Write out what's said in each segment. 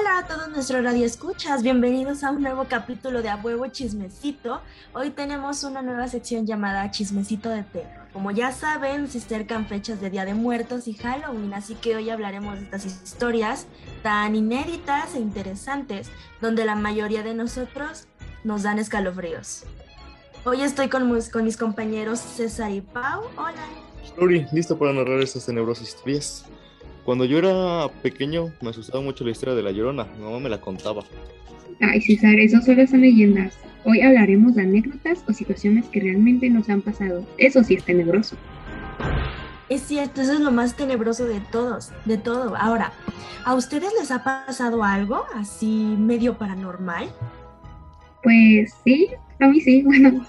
Hola a todos nuestros radioescuchas, bienvenidos a un nuevo capítulo de A Huevo Chismecito. Hoy tenemos una nueva sección llamada Chismecito de Terror. Como ya saben, se acercan fechas de Día de Muertos y Halloween, así que hoy hablaremos de estas historias tan inéditas e interesantes, donde la mayoría de nosotros nos dan escalofríos. Hoy estoy con, con mis compañeros César y Pau. Hola. Lori, listo para narrar estas tenebrosas historias. Cuando yo era pequeño me asustaba mucho la historia de la llorona, mi mamá me la contaba. Ay, César, eso solo son leyendas. Hoy hablaremos de anécdotas o situaciones que realmente nos han pasado. Eso sí es tenebroso. Es cierto, eso es lo más tenebroso de todos, de todo. Ahora, ¿a ustedes les ha pasado algo así medio paranormal? Pues sí, a mí sí, bueno,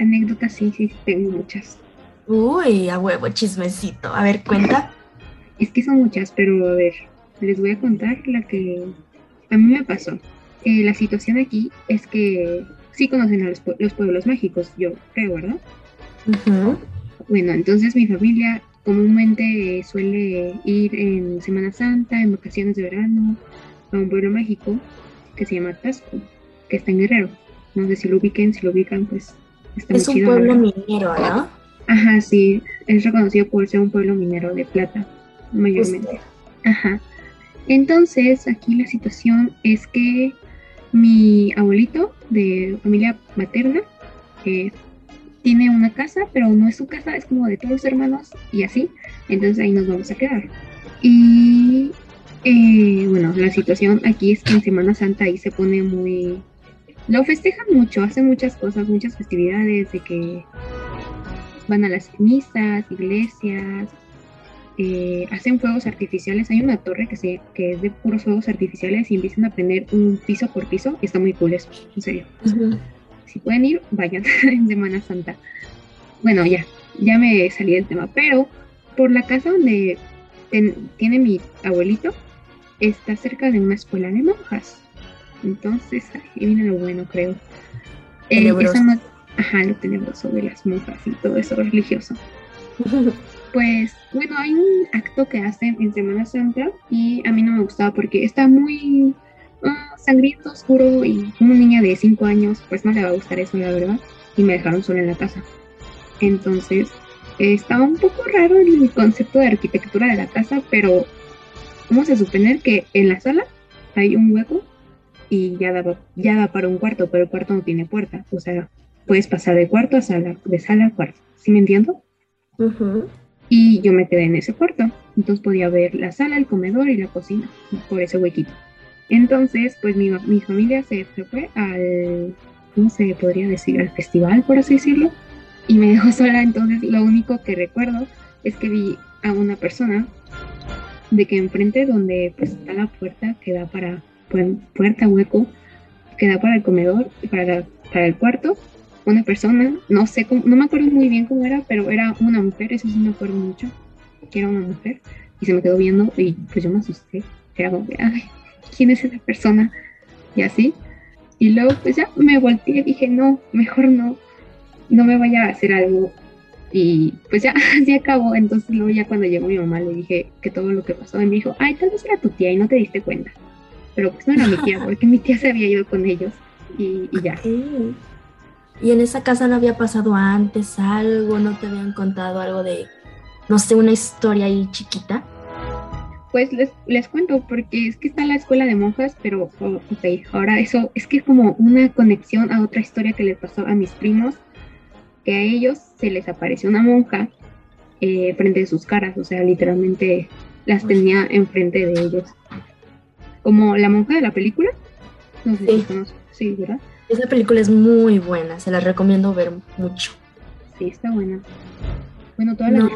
anécdotas sí, sí, tengo muchas. Uy, a huevo, chismecito. A ver, cuenta. Es que son muchas, pero a ver, les voy a contar la que a mí me pasó. Eh, la situación aquí es que sí conocen a los, pueblos mágicos, yo creo, ¿verdad? Bueno, entonces mi familia comúnmente suele ir en Semana Santa, en vacaciones de verano, a un pueblo mágico que se llama Tasco, que está en Guerrero. No sé si lo ubiquen, si lo ubican, pues está Es un pueblo minero, ¿no? Ajá, sí, es reconocido por ser un pueblo minero de plata mayormente. Ajá. Entonces, aquí la situación es que mi abuelito de familia materna eh, tiene una casa, pero no es su casa, es como de todos los hermanos y así. Entonces ahí nos vamos a quedar. Y eh, bueno, la situación aquí es que en Semana Santa ahí se pone muy... Lo festejan mucho, hacen muchas cosas, muchas festividades de que van a las misas, iglesias, eh, hacen fuegos artificiales. Hay una torre que, se, que es de puros fuegos artificiales y empiezan a prender un piso por piso. Y está muy cool eso, en serio. Si pueden ir, vayan en Semana Santa. Bueno, ya, ya me salí del tema. Pero por la casa donde tiene mi abuelito, está cerca de una escuela de monjas. Entonces, ahí viene lo bueno, creo. Eh, ajá, lo tenebroso de las monjas y todo eso religioso. pues bueno, hay un acto que hacen en Semana Santa y a mí no me gustaba porque está muy ah, sangriento, oscuro y una niña de 5 años pues no le va a gustar eso, la verdad. Y me dejaron sola en la casa. Entonces, estaba un poco raro el concepto de arquitectura de la casa, pero vamos a suponer que en la sala hay un hueco y ya da, ya da para un cuarto, pero el cuarto no tiene puerta. O sea, puedes pasar de cuarto a sala, de sala a cuarto. ¿Sí me entiendo? Y yo me quedé en ese cuarto. Entonces podía ver la sala, el comedor y la cocina por ese huequito. Entonces, pues mi, mi familia se fue al, ¿cómo se podría decir? Al festival, por así decirlo. Y me dejó sola. Entonces, lo único que recuerdo es que vi a una persona de que enfrente donde pues está la puerta que da para, puerta, hueco, que da para el comedor para, para el cuarto, una persona, no sé, cómo, no me acuerdo muy bien cómo era, pero era una mujer, eso sí me acuerdo mucho, que era una mujer, y se me quedó viendo y pues yo me asusté, era como, ay, ¿quién es esa persona? Y así, y luego pues ya me volteé y dije, no, mejor no, no me vaya a hacer algo. Y pues ya, así acabó. Entonces luego ya cuando llegó mi mamá le dije que todo lo que pasó y me dijo, ay, tal vez era tu tía y no te diste cuenta. Pero pues no era mi tía, porque mi tía se había ido con ellos y, y ya. ¿Y en esa casa no había pasado antes algo? ¿No te habían contado algo de, no sé, una historia ahí chiquita? Pues les, les cuento, porque es que está la escuela de monjas, pero, oh, ok, ahora eso es que es como una conexión a otra historia que les pasó a mis primos, que a ellos se les apareció una monja eh, frente de sus caras, o sea, literalmente las tenía enfrente de ellos. Como la monja de la película. No sé sí. si Sí, ¿verdad? Esa película es muy buena, se la recomiendo ver mucho. Sí, está buena. Bueno, toda la no.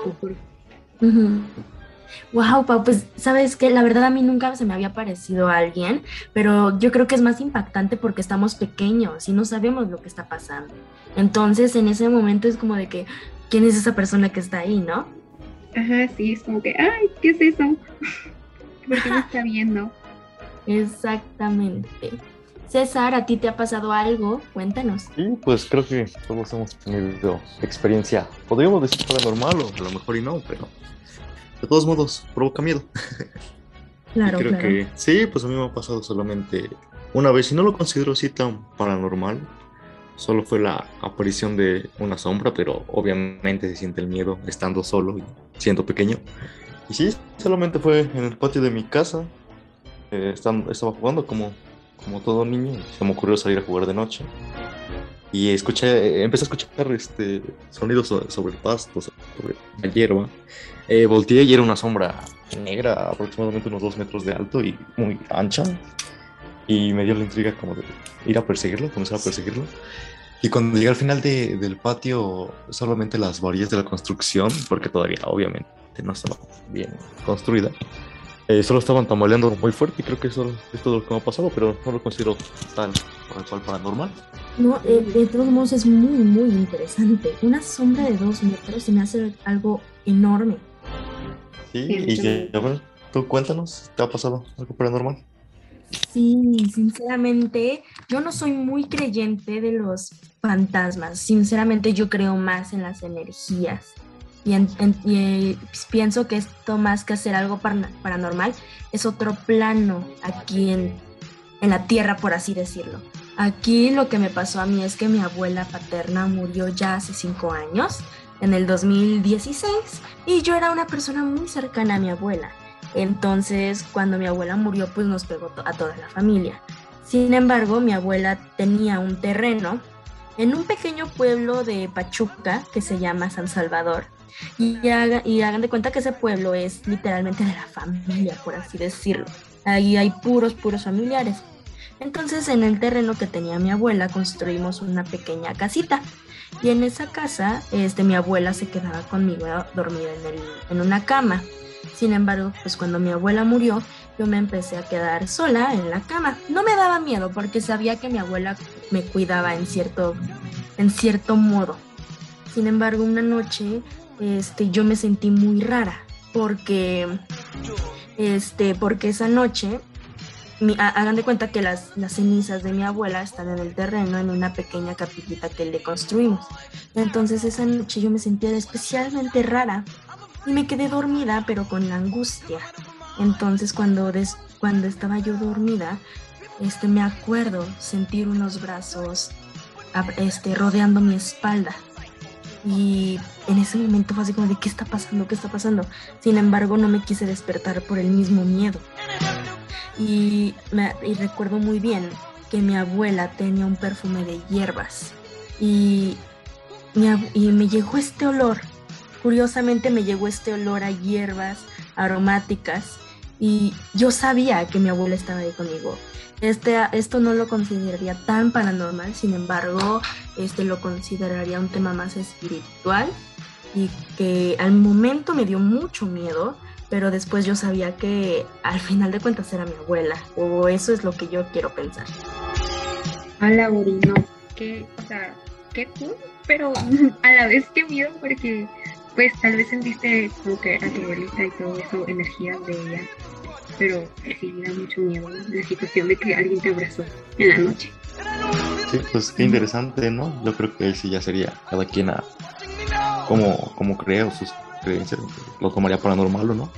Wow, Pau, pues sabes que la verdad a mí nunca se me había parecido a alguien, pero yo creo que es más impactante porque estamos pequeños y no sabemos lo que está pasando. Entonces en ese momento es como de que, ¿quién es esa persona que está ahí, no? Ajá, sí, es como que, ay, ¿qué es eso? ¿Por qué me está viendo? Exactamente. César, ¿a ti te ha pasado algo? Cuéntanos. Sí, pues creo que todos hemos tenido experiencia, podríamos decir paranormal o a lo mejor y no, pero de todos modos provoca miedo. Claro, creo claro. que sí, pues a mí me ha pasado solamente una vez y no lo considero así tan paranormal. Solo fue la aparición de una sombra, pero obviamente se siente el miedo estando solo y siendo pequeño. Y sí, solamente fue en el patio de mi casa. eh, estaba jugando como, como todo niño. Se me ocurrió salir a jugar de noche. Y escuché, empecé a escuchar este, sonidos so- sobre el pasto, sobre la hierba. Eh, volteé y era una sombra negra, aproximadamente unos dos metros de alto y muy ancha. Y me dio la intriga como de ir a perseguirlo, comenzar a perseguirlo. Y cuando llegué al final de- del patio, solamente las varillas de la construcción, porque todavía obviamente no estaba bien construida, eh, solo estaban tambaleando muy fuerte y creo que eso es todo lo que me ha pasado, pero no lo considero tal cual paranormal. No, eh, de todos modos es muy, muy interesante. Una sombra de dos metros se me hace algo enorme. Sí, y que, a ver, tú cuéntanos, ¿te ha pasado algo paranormal? Sí, sinceramente, yo no soy muy creyente de los fantasmas. Sinceramente, yo creo más en las energías. Y, eh, pienso que esto más que hacer algo paranormal es otro plano aquí en, en la tierra, por así decirlo. Aquí lo que me pasó a mí es que mi abuela paterna murió ya hace cinco años, en el 2016, y yo era una persona muy cercana a mi abuela. Entonces, cuando mi abuela murió, pues nos pegó a toda la familia. Sin embargo, mi abuela tenía un terreno en un pequeño pueblo de Pachuca que se llama San Salvador. Y, haga- y hagan de cuenta que ese pueblo es literalmente de la familia, por así decirlo. Ahí hay puros, puros familiares. Entonces, en el terreno que tenía mi abuela, construimos una pequeña casita. Y en esa casa, este, mi abuela se quedaba conmigo dormida en, en una cama. Sin embargo, pues cuando mi abuela murió, yo me empecé a quedar sola en la cama. No me daba miedo porque sabía que mi abuela me cuidaba en cierto, en cierto modo. Sin embargo, una noche este, yo me sentí muy rara porque, este, porque esa noche, hagan de cuenta que las, las cenizas de mi abuela están en el terreno, en una pequeña capillita que le construimos. Entonces esa noche yo me sentía especialmente rara y me quedé dormida, pero con la angustia. Entonces cuando, des- cuando estaba yo dormida, este, me acuerdo sentir unos brazos este, rodeando mi espalda. Y en ese momento fue así como de, ¿qué está pasando? ¿Qué está pasando? Sin embargo, no me quise despertar por el mismo miedo. Y, me- y recuerdo muy bien que mi abuela tenía un perfume de hierbas. Y, y me llegó este olor. Curiosamente me llegó este olor a hierbas aromáticas. Y yo sabía que mi abuela estaba ahí conmigo. Este, esto no lo consideraría tan paranormal, sin embargo, este lo consideraría un tema más espiritual y que al momento me dio mucho miedo, pero después yo sabía que al final de cuentas era mi abuela, o eso es lo que yo quiero pensar. A la no. Que, o sea, qué cool, pero a la vez qué miedo porque pues tal vez sentiste como que a tu abuelita y todo eso, energías de ella, pero sí da mucho miedo la situación de que alguien te abrazó en la noche. Sí, pues qué interesante, ¿no? Yo creo que ahí sí ya sería cada quien a cómo, cómo cree o sus creencias, lo tomaría paranormal o no.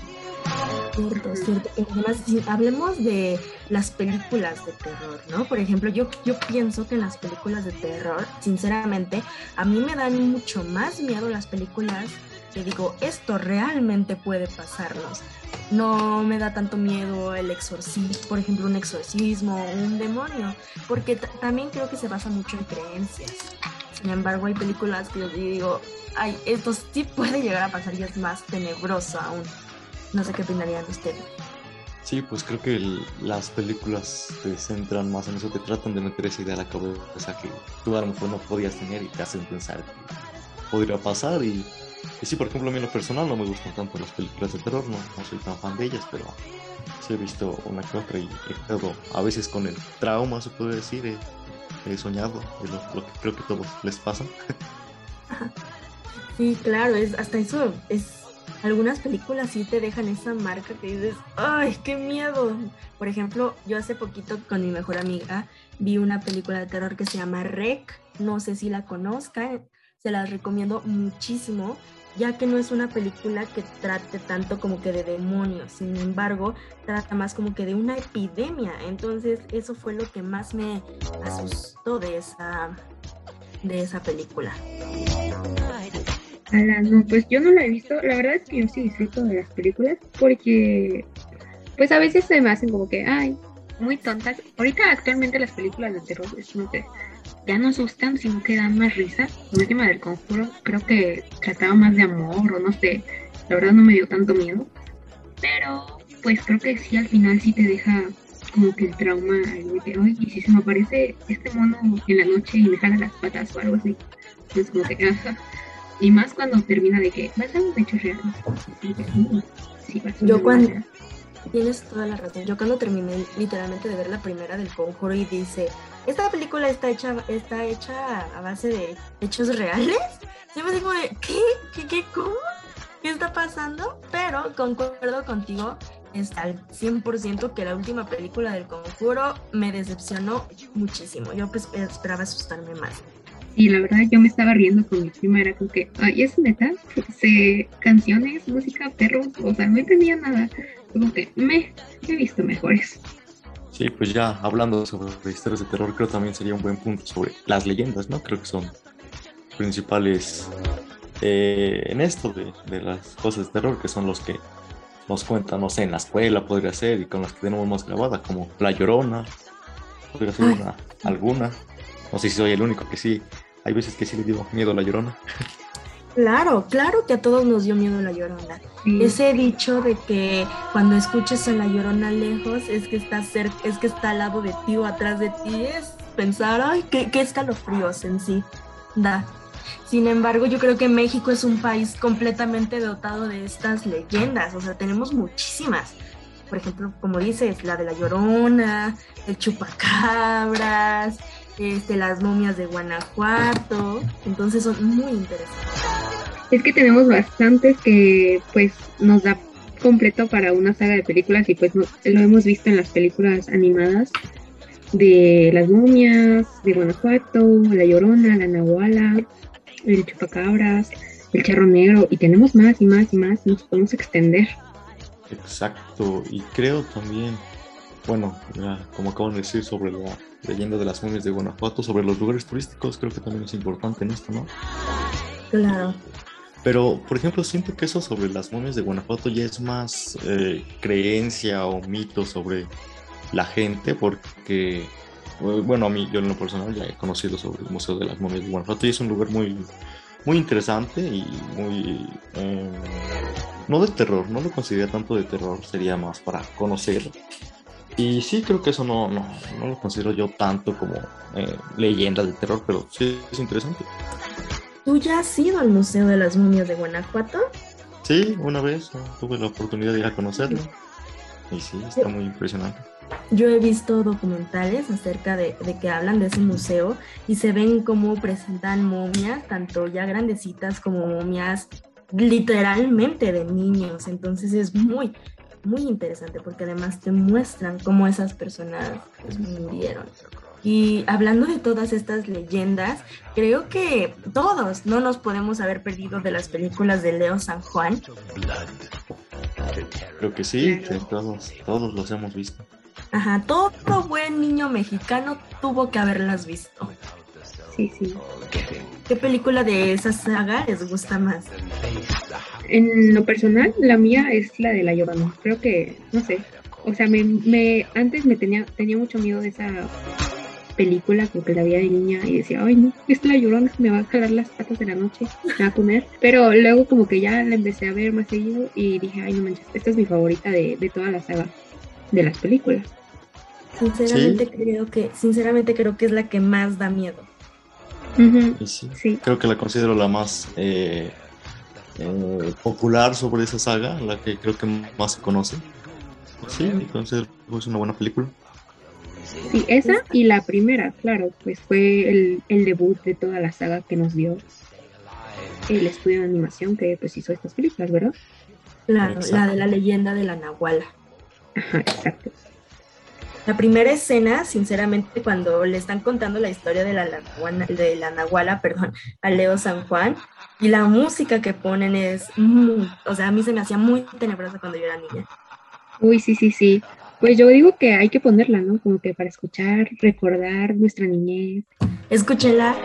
Cierto, cierto. Además, si hablemos de las películas de terror, ¿no? Por ejemplo, yo, yo pienso que en las películas de terror, sinceramente, a mí me dan mucho más miedo las películas que digo, esto realmente puede pasarnos. No me da tanto miedo el exorcismo, por ejemplo, un exorcismo, un demonio, porque también creo que se basa mucho en creencias. Sin embargo, hay películas que yo digo, ay, esto sí puede llegar a pasar y es más tenebroso aún. No sé qué opinarían ustedes. Sí, pues creo que las películas te centran más en eso, te tratan de meter esa idea a la cabeza que tú a lo mejor no podías tener y te hacen pensar que podría pasar. Y, y sí, por ejemplo, a mí en lo personal no me gustan tanto las películas de terror, no, no soy tan fan de ellas, pero sí he visto una que otra y he a veces con el trauma, se puede decir, he, soñado de lo, lo que creo que todos les pasa. Sí, claro, es hasta eso es algunas películas sí te dejan esa marca que dices, "Ay, qué miedo." Por ejemplo, yo hace poquito con mi mejor amiga vi una película de terror que se llama Rec, no sé si la conozcan, se las recomiendo muchísimo. ya que no es una película que trate tanto como que de demonios, sin embargo, trata más como que de una epidemia. Entonces, eso fue lo que más me asustó de esa, de esa película. Ala, no, pues yo no la he visto. La verdad es que yo sí disfruto de las películas porque, pues a veces se me hacen como que, ay, muy tontas. Ahorita actualmente las películas de terror como que ya no asustan, sino que dan más risa. La última del conjuro creo que trataba más de amor o no sé. La verdad no me dio tanto miedo. Pero pues creo que sí al final sí te deja como que el trauma de oye, y si se me aparece este mono en la noche y me jala las patas o algo así. Entonces como que, ajá. Y más cuando termina de que vas a un hecho real. Sí, Yo cuando... Tienes toda la razón. Yo cuando terminé literalmente de ver la primera del conjuro y dice, esta película está hecha, está hecha a base de hechos reales, yo me digo, ¿qué? ¿Qué? ¿Qué? ¿Cómo? ¿Qué está pasando? Pero concuerdo contigo está al 100% que la última película del conjuro me decepcionó muchísimo. Yo pues, esperaba asustarme más. Y la verdad yo me estaba riendo con mi prima, era como que, ay, es neta, se, canciones, música, perros, o sea, no entendía nada. Como que me he visto mejores. Sí, pues ya hablando sobre historias de terror, creo también sería un buen punto sobre las leyendas, ¿no? Creo que son principales eh, en esto de, de, las cosas de terror, que son los que nos cuentan, no sé, en la escuela podría ser y con las que tenemos más grabada, como La Llorona, podría ser una, alguna. No sé si soy el único que sí, hay veces que sí le digo miedo a La Llorona. Claro, claro que a todos nos dio miedo la llorona. Ese dicho de que cuando escuches a la llorona lejos es que está cerca, es que está al lado de ti o atrás de ti, es pensar, ay, qué, qué escalofríos en sí da. Sin embargo, yo creo que México es un país completamente dotado de estas leyendas, o sea, tenemos muchísimas. Por ejemplo, como dices, la de la llorona, el chupacabras, este, las momias de Guanajuato, entonces son muy interesantes. Es que tenemos bastantes que pues nos da completo para una saga de películas y pues lo hemos visto en las películas animadas de las momias, de Guanajuato, la Llorona, la Nahuala, el Chupacabras, el Charro Negro y tenemos más y más y más y nos podemos extender. Exacto, y creo también, bueno, como acaban de decir sobre la leyenda de las momias de Guanajuato, sobre los lugares turísticos, creo que también es importante en esto, ¿no? Claro. Pero, por ejemplo, siento que eso sobre las momias de Guanajuato ya es más eh, creencia o mito sobre la gente, porque, eh, bueno, a mí, yo en lo personal ya he conocido sobre el Museo de las Momias de Guanajuato y es un lugar muy, muy interesante y muy... Eh, no de terror, no lo considero tanto de terror, sería más para conocer y sí, creo que eso no, no, no lo considero yo tanto como eh, leyenda de terror, pero sí es interesante. ¿Tú ya has ido al Museo de las Momias de Guanajuato? Sí, una vez tuve la oportunidad de ir a conocerlo. Y sí, está muy impresionante. Yo he visto documentales acerca de, de, que hablan de ese museo y se ven cómo presentan momias, tanto ya grandecitas como momias literalmente de niños. Entonces es muy, muy interesante porque además te muestran cómo esas personas pues, murieron. Y hablando de todas estas leyendas, creo que todos no nos podemos haber perdido de las películas de Leo San Juan. Creo que sí, todos, todos los hemos visto. Ajá, todo buen niño mexicano tuvo que haberlas visto. Sí, sí. ¿Qué película de esa saga les gusta más? En lo personal, la mía es la de La Llorona. Creo que, no sé, o sea, me, me antes me tenía, tenía mucho miedo de esa película, porque la veía de niña y decía, ay no, es la llorona, me va a jalar las patas de la noche, me va a comer. Pero luego como que ya la empecé a ver más seguido y dije, ay no manches, esta es mi favorita de, de toda la saga de las películas. Sinceramente creo que, sinceramente creo que es la que más da miedo. Sí, Creo que la considero la más eh, eh, popular sobre esa saga, la que creo que más se conoce. Sí, entonces es una buena película. Sí, esa y la primera, claro, pues fue el, el, debut de toda la saga que nos dio el estudio de animación que pues hizo estas películas, ¿verdad? Claro, la de la leyenda de la Nahuala. Ajá, exacto. La primera escena, sinceramente, cuando le están contando la historia de la, de la Nahuala, perdón, a Leo San Juan, y la música que ponen es, o sea, a mí se me hacía muy tenebrosa cuando yo era niña. Uy, sí, sí, sí. Pues yo digo que hay que ponerla, ¿no? Como que para escuchar, recordar nuestra niñez. Escúchenla.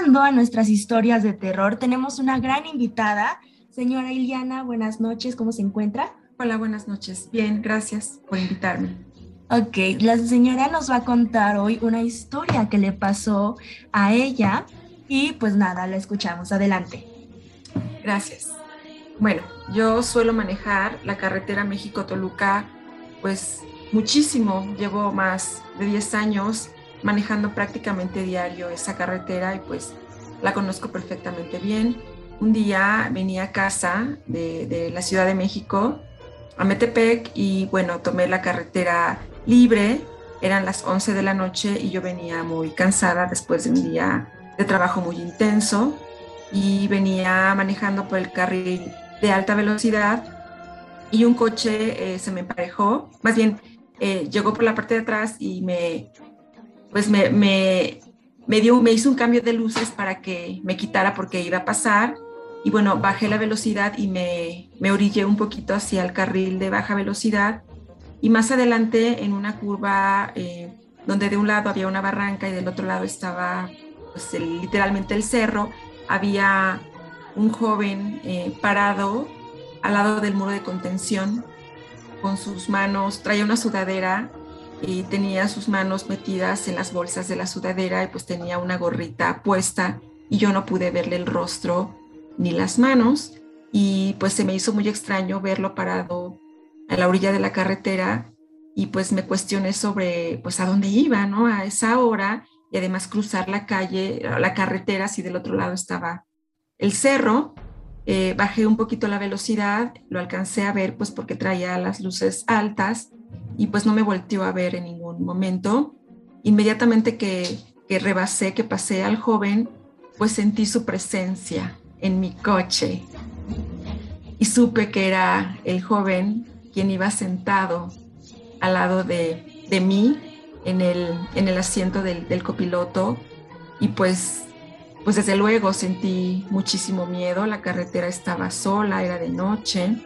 Regresando a nuestras historias de terror, tenemos una gran invitada. Señora Iliana, buenas noches, ¿cómo se encuentra? Hola, buenas noches. Bien, gracias por invitarme. Ok, la señora nos va a contar hoy una historia que le pasó a ella y pues nada, la escuchamos. Adelante. Gracias. Bueno, yo suelo manejar la carretera México-Toluca pues muchísimo, llevo más de 10 años manejando prácticamente diario esa carretera y pues la conozco perfectamente bien. Un día venía a casa de, la Ciudad de México, a Metepec, y bueno, tomé la carretera libre, eran las 11 de la noche y yo venía muy cansada después de un día de trabajo muy intenso. Y venía manejando por el carril de alta velocidad y un coche eh, se me emparejó, más bien eh, llegó por la parte de atrás y me pues me, me, me, dio, me hizo un cambio de luces para que me quitara porque iba a pasar. Y bueno, bajé la velocidad y me, me orillé un poquito hacia el carril de baja velocidad. Y más adelante, en una curva eh, donde de un lado había una barranca y del otro lado estaba pues, literalmente el cerro, había un joven eh, parado al lado del muro de contención con sus manos, traía una sudadera y tenía sus manos metidas en las bolsas de la sudadera y pues tenía una gorrita puesta y yo no pude verle el rostro ni las manos y pues se me hizo muy extraño verlo parado a la orilla de la carretera y pues me cuestioné sobre pues a dónde iba, ¿no? A esa hora y además cruzar la calle, la carretera si del otro lado estaba el cerro. Eh, bajé un poquito la velocidad, lo alcancé a ver pues porque traía las luces altas y pues no me volteó a ver en ningún momento. Inmediatamente que, que rebasé, que pasé al joven, pues sentí su presencia en mi coche. y supe que era el joven quien iba sentado al lado de, mí en el, en el asiento del, del, copiloto y pues, pues desde luego sentí muchísimo miedo, la carretera estaba sola, era de noche,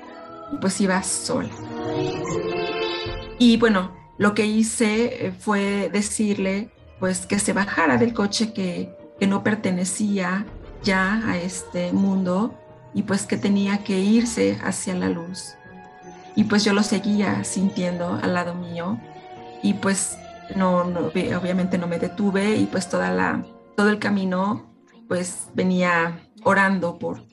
y pues iba sola. Y bueno, lo que hice eh, fue decirle pues que se bajara del coche que, que no pertenecía ya a este mundo y pues que tenía que irse hacia la luz. Y pues yo lo seguía sintiendo al lado mío y pues no, obviamente no me detuve y pues toda la, todo el camino pues venía orando por,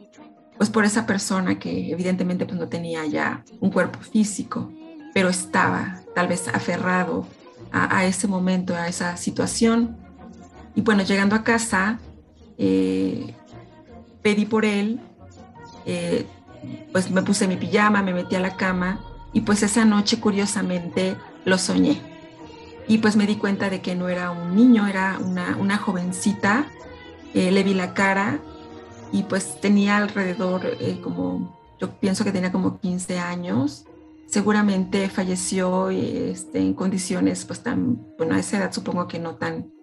pues por esa persona que evidentemente pues no tenía ya un cuerpo físico, pero estaba tal vez aferrado a, ese momento, a esa situación. Y bueno, llegando a casa, eh, pedí por él, eh, pues me puse mi pijama, me metí a la cama y pues esa noche curiosamente lo soñé. Y pues me di cuenta de que no era un niño, era una, jovencita. Eh, le vi la cara y pues tenía alrededor eh, como, yo pienso que tenía como 15 años. Seguramente falleció este, en condiciones pues tan, bueno, a esa edad supongo que no tan,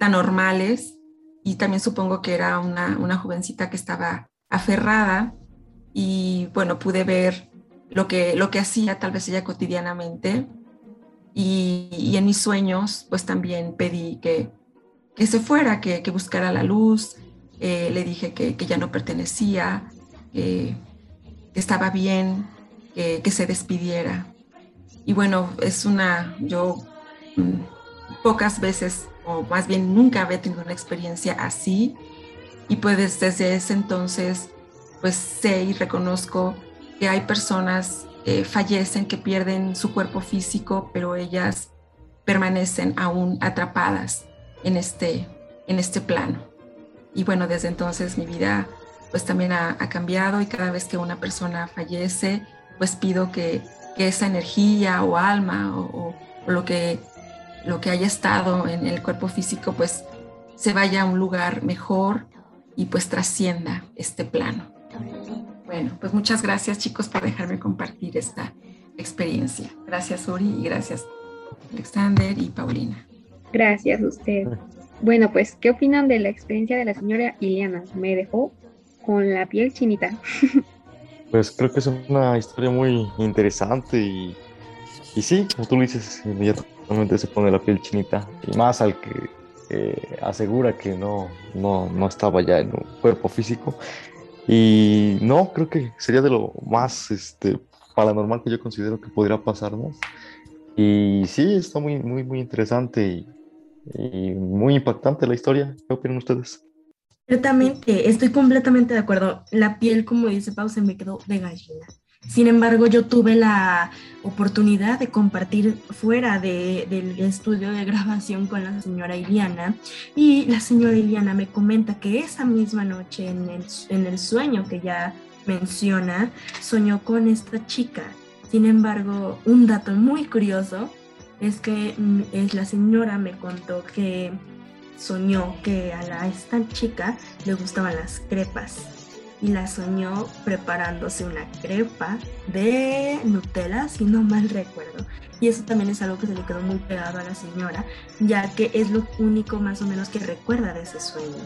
tan normales. Y también supongo que era una, una jovencita que estaba aferrada. Y bueno, pude ver lo que, lo que hacía tal vez ella cotidianamente. Y, en mis sueños pues también pedí que, que se fuera, que, que buscara la luz, eh, le dije que, que, ya no pertenecía, que, estaba bien, que, se despidiera. Y bueno, es una, yo mm, pocas veces, o más bien nunca había tenido una experiencia así, y pues desde ese entonces, pues sé y reconozco que hay personas que fallecen, que pierden su cuerpo físico, pero ellas permanecen aún atrapadas en este, en este plano. Y bueno, desde entonces mi vida pues también ha, cambiado y cada vez que una persona fallece, pues pido que, esa energía o alma o, o, lo, que, lo que haya estado en el cuerpo físico pues se vaya a un lugar mejor y pues trascienda este plano. Bueno, pues muchas gracias chicos por dejarme compartir esta experiencia. Gracias Uri y gracias Alexander y Paulina. Gracias a usted. Bueno, pues, ¿qué opinan de la experiencia de la señora Iliana? Me dejó con la piel chinita. Pues creo que es una historia muy interesante y, y sí, como tú lo dices, inmediatamente se pone la piel chinita. Y más al que asegura que no, no, no estaba ya en un cuerpo físico. Y no, creo que sería de lo más este, paranormal que yo considero que podría pasarnos. Y sí, está muy, muy, muy interesante y, muy impactante la historia. ¿Qué opinan ustedes? Ciertamente, estoy completamente de acuerdo. La piel, como dice Pau, se me quedó de gallina. Sin embargo, yo tuve la oportunidad de compartir fuera del estudio de grabación con la señora Iliana y la señora Iliana me comenta que esa misma noche en el, en el sueño que ya menciona, soñó con esta chica. Sin embargo, un dato muy curioso es que mm, es la señora me contó que soñó que a la, esta chica le gustaban las crepas y la soñó preparándose una crepa de Nutella, si no mal recuerdo. Y eso también es algo que se le quedó muy pegado a la señora, ya que es lo único más o menos que recuerda de ese sueño.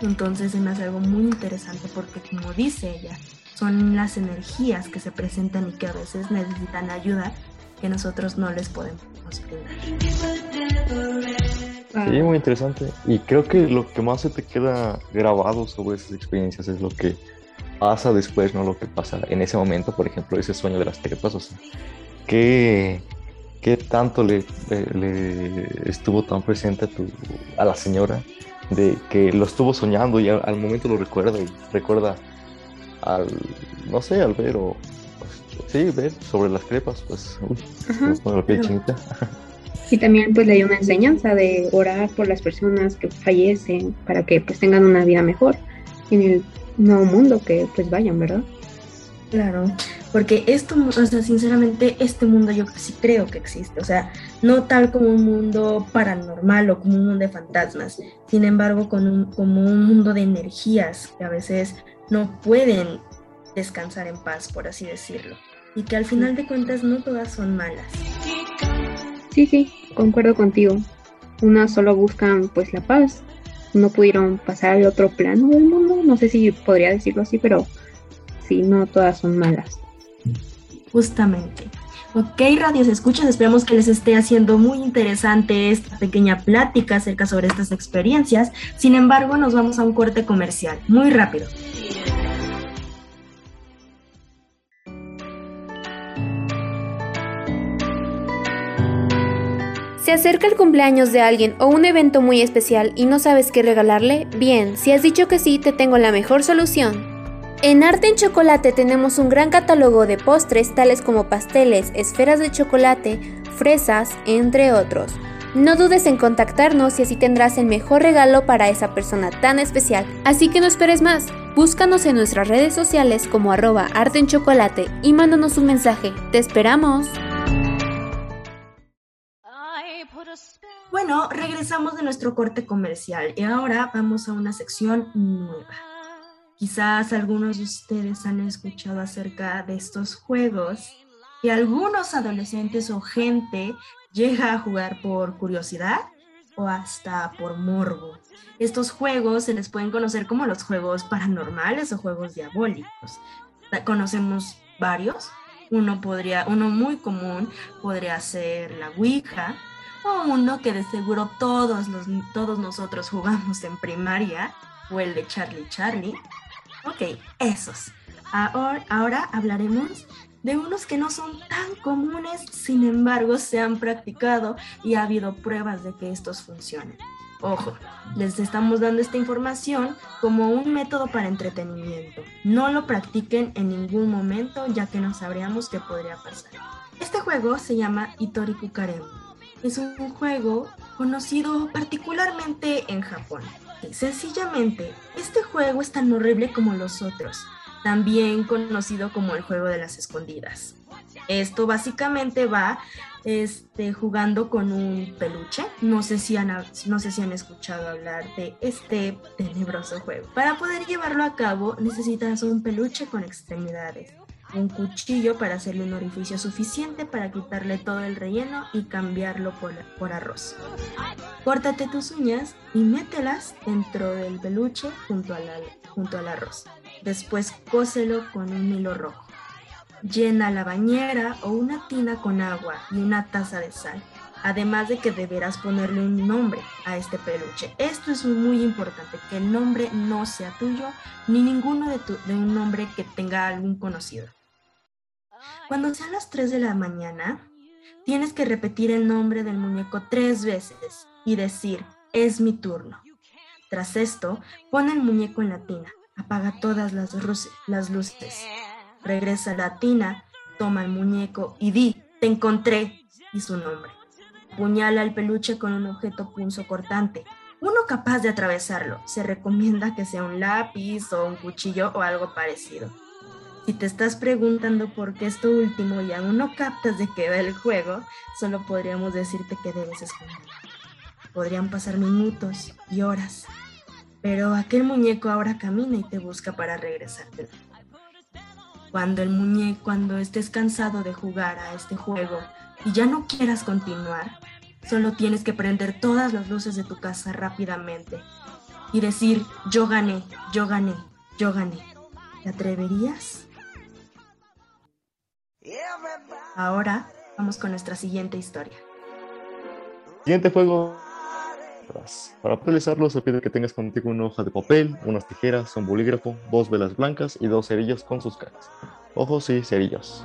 Entonces se me hace algo muy interesante porque como dice ella, son las energías que se presentan y que a veces necesitan ayuda que nosotros no les podemos Sí, muy interesante. Y creo que lo que más se te queda grabado sobre esas experiencias es lo que pasa después, no lo que pasa en ese momento, por ejemplo, ese sueño de las trepas, o sea, ¿qué, qué tanto le, estuvo tan presente a, tu, a la señora de que lo estuvo soñando y al, momento lo recuerda y recuerda al, no sé, al ver o, sí, ver sobre las crepas, pues, uy, la piel chinita. Y también pues le dio una enseñanza de orar por las personas que fallecen para que pues tengan una vida mejor en el nuevo mundo que pues vayan, ¿verdad? Claro, porque esto, o sea, sinceramente, este mundo yo sí creo que existe, o sea, no tal como un mundo paranormal o como un mundo de fantasmas, sin embargo, con un, como un mundo de energías que a veces no pueden descansar en paz, por así decirlo. Y que al final de cuentas no todas son malas. Sí, sí, concuerdo contigo. Unas solo buscan pues la paz. No pudieron pasar al otro plano del mundo. No sé si podría decirlo así, pero sí, no todas son malas. Justamente. Ok, radios escuchas, esperamos que les esté haciendo muy interesante esta pequeña plática acerca sobre estas experiencias. Sin embargo, nos vamos a un corte comercial, muy rápido. ¿Se acerca el cumpleaños de alguien o un evento muy especial y no sabes qué regalarle? Bien, si has dicho que sí, te tengo la mejor solución. En Arte en Chocolate tenemos un gran catálogo de postres tales como pasteles, esferas de chocolate, fresas, entre otros. No dudes en contactarnos y así tendrás el mejor regalo para esa persona tan especial. Así que no esperes más. Búscanos en nuestras redes sociales como arroba arte en chocolate y mándanos un mensaje. ¡Te esperamos! Bueno, regresamos de nuestro corte comercial y ahora vamos a una sección nueva. Quizás algunos de ustedes han escuchado acerca de estos juegos que algunos adolescentes o gente llega a jugar por curiosidad o hasta por morbo. Estos juegos se les pueden conocer como los juegos paranormales o juegos diabólicos. Conocemos varios. Uno podría, uno muy común podría ser la Ouija, o uno que de seguro todos, los, todos nosotros jugamos en primaria, o el de Charlie Charlie, Ok, esos. Ahora, ahora hablaremos de unos que no son tan comunes, sin embargo se han practicado y ha habido pruebas de que estos funcionan. Ojo, les estamos dando esta información como un método para entretenimiento. No lo practiquen en ningún momento ya que no sabríamos qué podría pasar. Este juego se llama Itori Kukaremu. Es un juego conocido particularmente en Japón. Sencillamente, este juego es tan horrible como los otros, también conocido como el juego de las escondidas. Esto básicamente va este, jugando con un peluche. No sé, si han, no sé si han escuchado hablar de este tenebroso juego. Para poder llevarlo a cabo necesitas un peluche con extremidades un cuchillo para hacerle un orificio suficiente para quitarle todo el relleno y cambiarlo por, arroz. Córtate tus uñas y mételas dentro del peluche junto, junto al arroz. Después cóselo con un hilo rojo. Llena la bañera o una tina con agua y una taza de sal. Además de que deberás ponerle un nombre a este peluche. Esto es muy importante, que el nombre no sea tuyo ni ninguno de, de un nombre que tenga algún conocido. Cuando sean las 3 de la mañana, tienes que repetir el nombre del muñeco tres veces y decir, es mi turno. Tras esto, pon el muñeco en la tina, apaga todas las, las luces, regresa a la tina, toma el muñeco y di, te encontré, y su nombre. Puñala el peluche con un objeto cortante, uno capaz de atravesarlo. Se recomienda que sea un lápiz o un cuchillo o algo parecido. Si te estás preguntando por qué esto último y aún no captas de qué va el juego, solo podríamos decirte que debes esconder. Podrían pasar minutos y horas, pero aquel muñeco ahora camina y te busca para regresarte. Cuando el muñeco, cuando estés cansado de jugar a este juego y ya no quieras continuar, solo tienes que prender todas las luces de tu casa rápidamente y decir, yo gané, yo gané, yo gané. ¿Te atreverías? Ahora vamos con nuestra siguiente historia. Siguiente juego. Para realizarlo se pide que tengas contigo una hoja de papel, unas tijeras, un bolígrafo, dos velas blancas y dos cerillos con sus caras. Ojos y cerillos.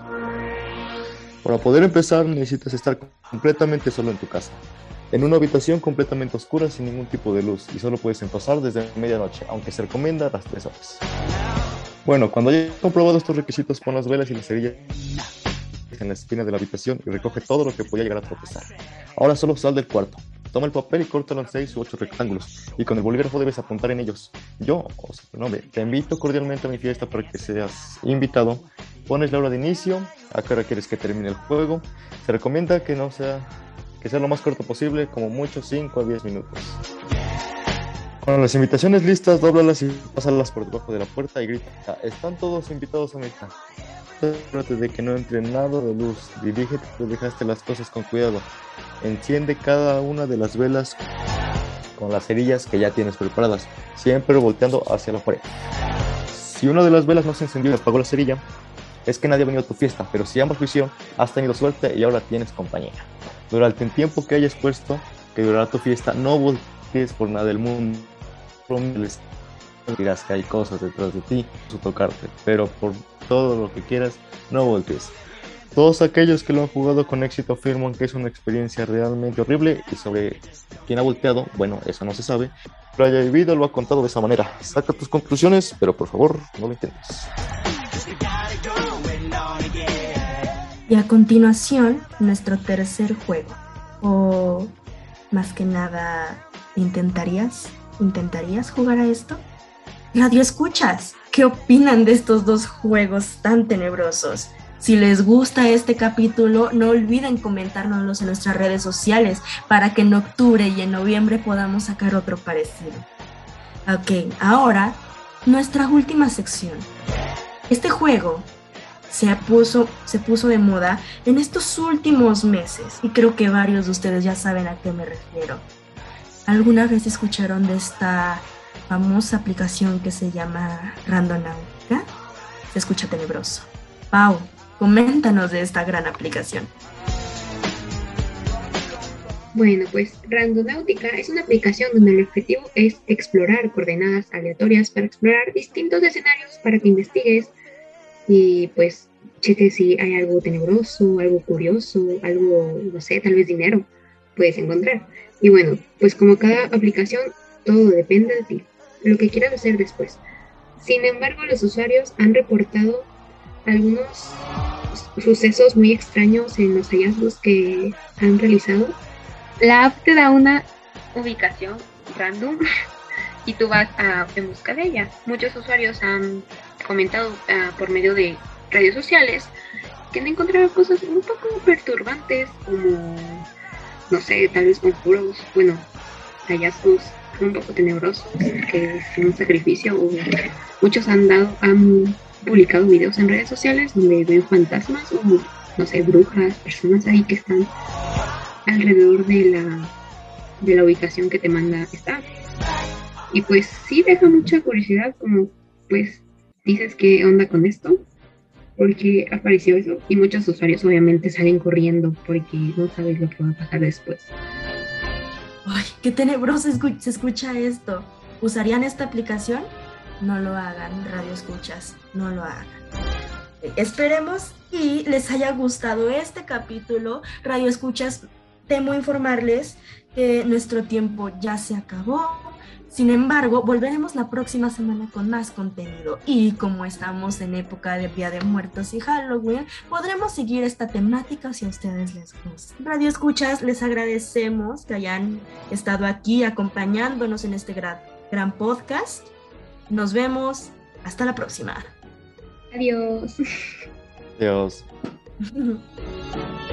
Para poder empezar necesitas estar completamente solo en tu casa, en una habitación completamente oscura sin ningún tipo de luz y solo puedes empezar desde medianoche, aunque se recomienda las 3 horas. Bueno, cuando hayas comprobado estos requisitos, pon las velas y las cerillas en la esquina de la habitación y recoge todo lo que podía llegar a tropezar. Ahora solo sal del cuarto. Toma el papel y córtalo en seis u ocho rectángulos, y con el bolígrafo debes apuntar en ellos. Yo, o sea, nombre, te invito cordialmente a mi fiesta para que seas invitado. Pones la hora de inicio, a qué hora quieres que termine el juego. Se recomienda que no sea, que sea lo más corto posible, como mucho 5 a 10 minutos. Con las invitaciones listas, dóblalas y pásalas por debajo de la puerta y grita, están todos invitados a mi casa. Trate de que no entre nada de luz, dirígete, dejaste las cosas con cuidado. Enciende cada una de las velas con las cerillas que ya tienes preparadas, siempre volteando hacia la pared. Si una de las velas no se encendió y apagó la cerilla, es que nadie ha venido a tu fiesta, pero si ambas lo hicieron, has tenido suerte y ahora tienes compañía. Durante el tiempo que hayas puesto que durará tu fiesta, no voltees por nada del mundo. Dirás que hay cosas detrás de ti, su tocarte, pero por todo lo que quieras, no voltees. Todos aquellos que lo han jugado con éxito afirman que es una experiencia realmente horrible y sobre quién ha volteado, bueno, eso no se sabe. Lo haya vivido lo ha contado de esa manera. Saca tus conclusiones, pero por favor, no lo intentes. Y a continuación, nuestro tercer juego. O más que nada, ¿intentarías? ¿Intentarías jugar a esto? Radio escuchas, ¿qué opinan de estos dos juegos tan tenebrosos? Si les gusta este capítulo, no olviden comentárnoslos en nuestras redes sociales para que en octubre y en noviembre podamos sacar otro parecido. Ok, ahora nuestra última sección. Este juego se puso, se puso de moda en estos últimos meses y creo que varios de ustedes ya saben a qué me refiero. ¿Alguna vez escucharon de esta famosa aplicación que se llama Randonautica? Se escucha tenebroso. Pau, Coméntanos de esta gran aplicación. Bueno, pues Randonautica es una aplicación donde el objetivo es explorar coordenadas aleatorias para explorar distintos escenarios para que investigues y pues cheques si hay algo tenebroso, algo curioso, algo, no sé, tal vez dinero, puedes encontrar. Y bueno, pues como cada aplicación, todo depende de ti, lo que quieras hacer después. Sin embargo, los usuarios han reportado algunos sucesos muy extraños en los hallazgos que han realizado. La app te da una ubicación random y tú vas a, en busca de ella. Muchos usuarios han comentado ah, por medio de redes sociales que han encontrado cosas un poco perturbantes como, no sé, tal vez conjuros, bueno, hallazgos un poco tenebrosos, que es un sacrificio. muchos han dado, han publicado videos en redes sociales donde ven fantasmas o, no sé, brujas, personas ahí que están alrededor de la, de la ubicación que te manda esta. Y pues sí deja mucha curiosidad como pues dices qué onda con esto, porque apareció eso y muchos usuarios obviamente salen corriendo porque no sabes lo que va a pasar después. Ay, qué tenebroso se escucha esto. ¿Usarían esta aplicación? no lo hagan, radio escuchas, no lo hagan. Esperemos y les haya gustado este capítulo. Radio escuchas, temo informarles que nuestro tiempo ya se acabó. Sin embargo, volveremos la próxima semana con más contenido y como estamos en época de Día de Muertos y Halloween, podremos seguir esta temática si a ustedes les gusta. Radio Escuchas, les agradecemos que hayan estado aquí acompañándonos en este gran, gran podcast nos vemos. Hasta la próxima. Adiós. Adiós.